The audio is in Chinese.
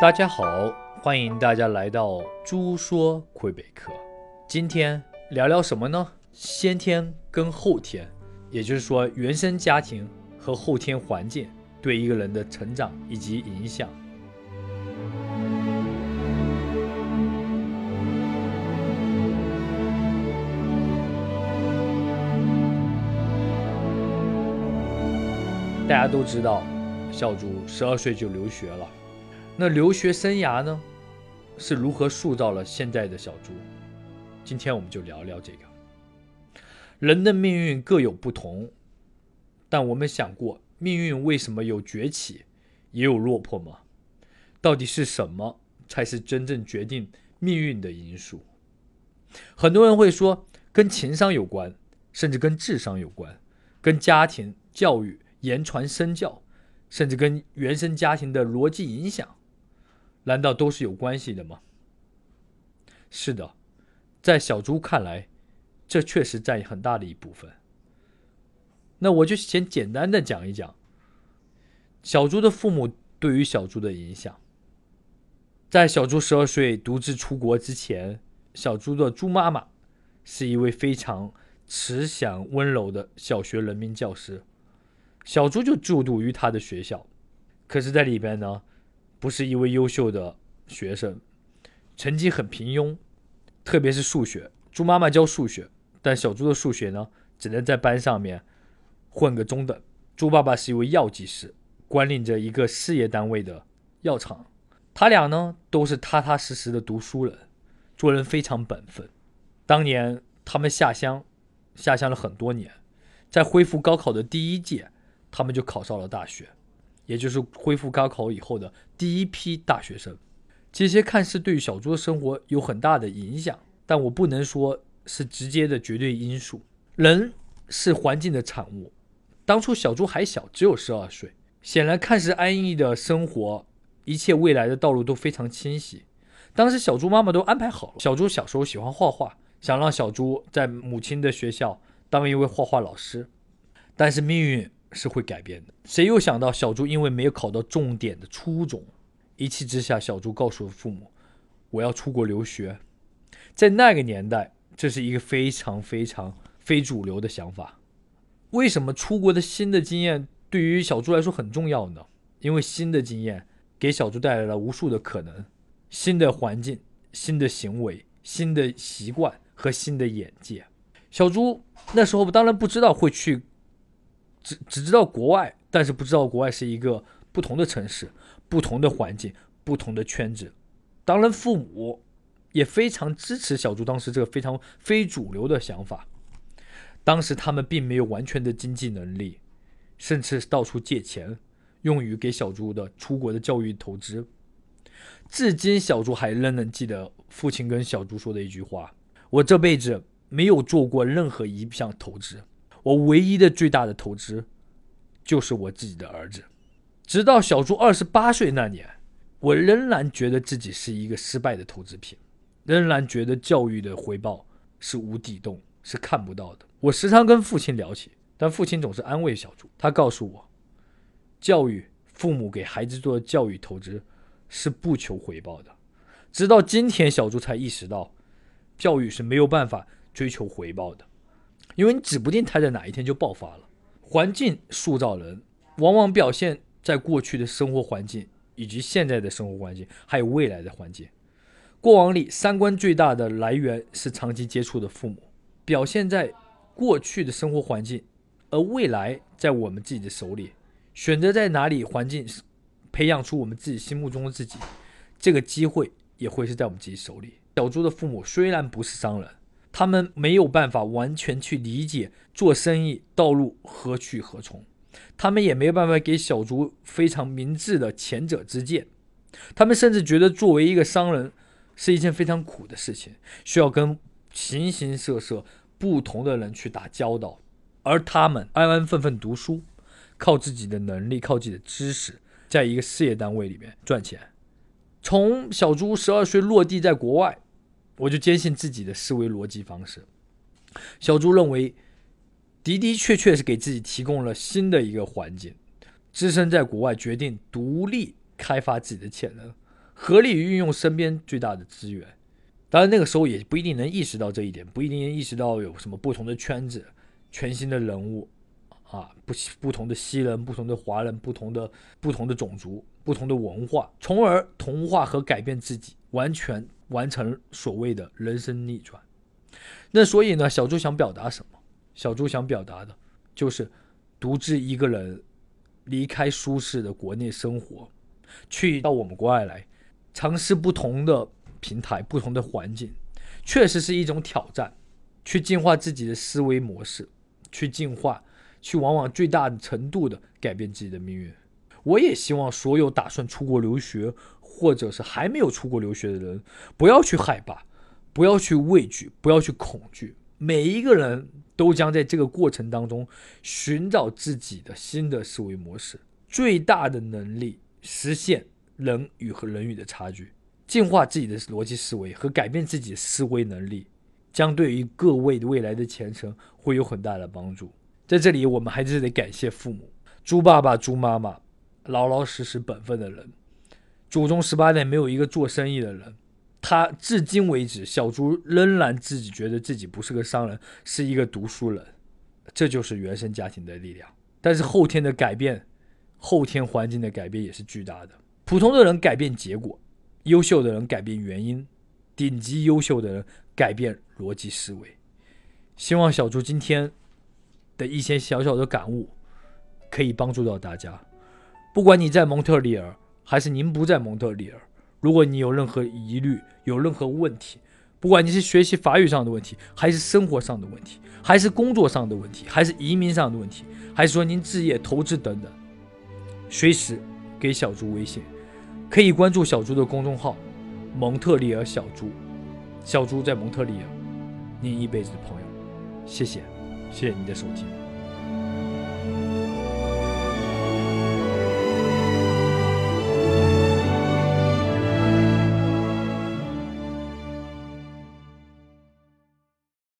大家好，欢迎大家来到猪说魁北克。今天聊聊什么呢？先天跟后天，也就是说原生家庭和后天环境对一个人的成长以及影响。大家都知道，小猪十二岁就留学了。那留学生涯呢，是如何塑造了现在的小猪？今天我们就聊聊这个。人的命运各有不同，但我们想过，命运为什么有崛起，也有落魄吗？到底是什么才是真正决定命运的因素？很多人会说，跟情商有关，甚至跟智商有关，跟家庭教育。言传身教，甚至跟原生家庭的逻辑影响，难道都是有关系的吗？是的，在小猪看来，这确实占很大的一部分。那我就先简单的讲一讲小猪的父母对于小猪的影响。在小猪十二岁独自出国之前，小猪的猪妈妈是一位非常慈祥温柔的小学人民教师。小猪就就读于他的学校，可是，在里边呢，不是一位优秀的学生，成绩很平庸，特别是数学。猪妈妈教数学，但小猪的数学呢，只能在班上面混个中等。猪爸爸是一位药剂师，管理着一个事业单位的药厂。他俩呢，都是踏踏实实的读书人，做人非常本分。当年他们下乡，下乡了很多年，在恢复高考的第一届。他们就考上了大学，也就是恢复高考以后的第一批大学生。这些看似对于小猪的生活有很大的影响，但我不能说是直接的绝对因素。人是环境的产物。当初小猪还小，只有十二岁，显然看似安逸的生活，一切未来的道路都非常清晰。当时小猪妈妈都安排好了。小猪小时候喜欢画画，想让小猪在母亲的学校当一位画画老师，但是命运。是会改变的。谁又想到小猪因为没有考到重点的初中，一气之下，小猪告诉了父母：“我要出国留学。”在那个年代，这是一个非常非常非主流的想法。为什么出国的新的经验对于小猪来说很重要呢？因为新的经验给小猪带来了无数的可能：新的环境、新的行为、新的习惯和新的眼界。小猪那时候当然不知道会去。只只知道国外，但是不知道国外是一个不同的城市、不同的环境、不同的圈子。当然，父母也非常支持小猪当时这个非常非主流的想法。当时他们并没有完全的经济能力，甚至到处借钱，用于给小猪的出国的教育投资。至今，小猪还仍能记得父亲跟小猪说的一句话：“我这辈子没有做过任何一项投资。”我唯一的最大的投资，就是我自己的儿子。直到小猪二十八岁那年，我仍然觉得自己是一个失败的投资品，仍然觉得教育的回报是无底洞，是看不到的。我时常跟父亲聊起，但父亲总是安慰小猪。他告诉我，教育父母给孩子做的教育投资是不求回报的。直到今天，小猪才意识到，教育是没有办法追求回报的。因为你指不定它在哪一天就爆发了。环境塑造人，往往表现在过去的生活环境，以及现在的生活环境，还有未来的环境。过往里，三观最大的来源是长期接触的父母，表现在过去的生活环境，而未来在我们自己的手里，选择在哪里环境，培养出我们自己心目中的自己，这个机会也会是在我们自己手里。小猪的父母虽然不是商人。他们没有办法完全去理解做生意道路何去何从，他们也没有办法给小猪非常明智的前者之鉴。他们甚至觉得作为一个商人是一件非常苦的事情，需要跟形形色色不同的人去打交道，而他们安安分分读书，靠自己的能力，靠自己的知识，在一个事业单位里面赚钱。从小猪十二岁落地在国外。我就坚信自己的思维逻辑方式。小猪认为，的的确确是给自己提供了新的一个环境，置身在国外，决定独立开发自己的潜能合理运用身边最大的资源。当然，那个时候也不一定能意识到这一点，不一定意识到有什么不同的圈子、全新的人物啊，不不同的西人、不同的华人、不同的不同的种族、不同的文化，从而同化和改变自己，完全完成所谓的人生逆转。那所以呢，小猪想表达什么？小猪想表达的就是独自一个人离开舒适的国内生活，去到我们国外来，尝试不同的。平台不同的环境，确实是一种挑战。去进化自己的思维模式，去进化，去往往最大程度的改变自己的命运。我也希望所有打算出国留学，或者是还没有出国留学的人，不要去害怕，不要去畏惧，不要去恐惧。每一个人都将在这个过程当中寻找自己的新的思维模式，最大的能力实现人与和人与的差距。进化自己的逻辑思维和改变自己的思维能力，将对于各位未来的前程会有很大的帮助。在这里，我们还是得感谢父母，猪爸爸、猪妈妈，老老实实本分的人。祖宗十八代没有一个做生意的人，他至今为止，小猪仍然自己觉得自己不是个商人，是一个读书人。这就是原生家庭的力量。但是后天的改变，后天环境的改变也是巨大的。普通的人改变结果。优秀的人改变原因，顶级优秀的人改变逻辑思维。希望小猪今天的一些小小的感悟可以帮助到大家。不管你在蒙特利尔，还是您不在蒙特利尔，如果你有任何疑虑、有任何问题，不管你是学习法语上的问题，还是生活上的问题，还是工作上的问题，还是移民上的问题，还是说您置业、投资等等，随时给小猪微信。可以关注小猪的公众号“蒙特利尔小猪”，小猪在蒙特利尔，您一辈子的朋友，谢谢，谢谢你的收听。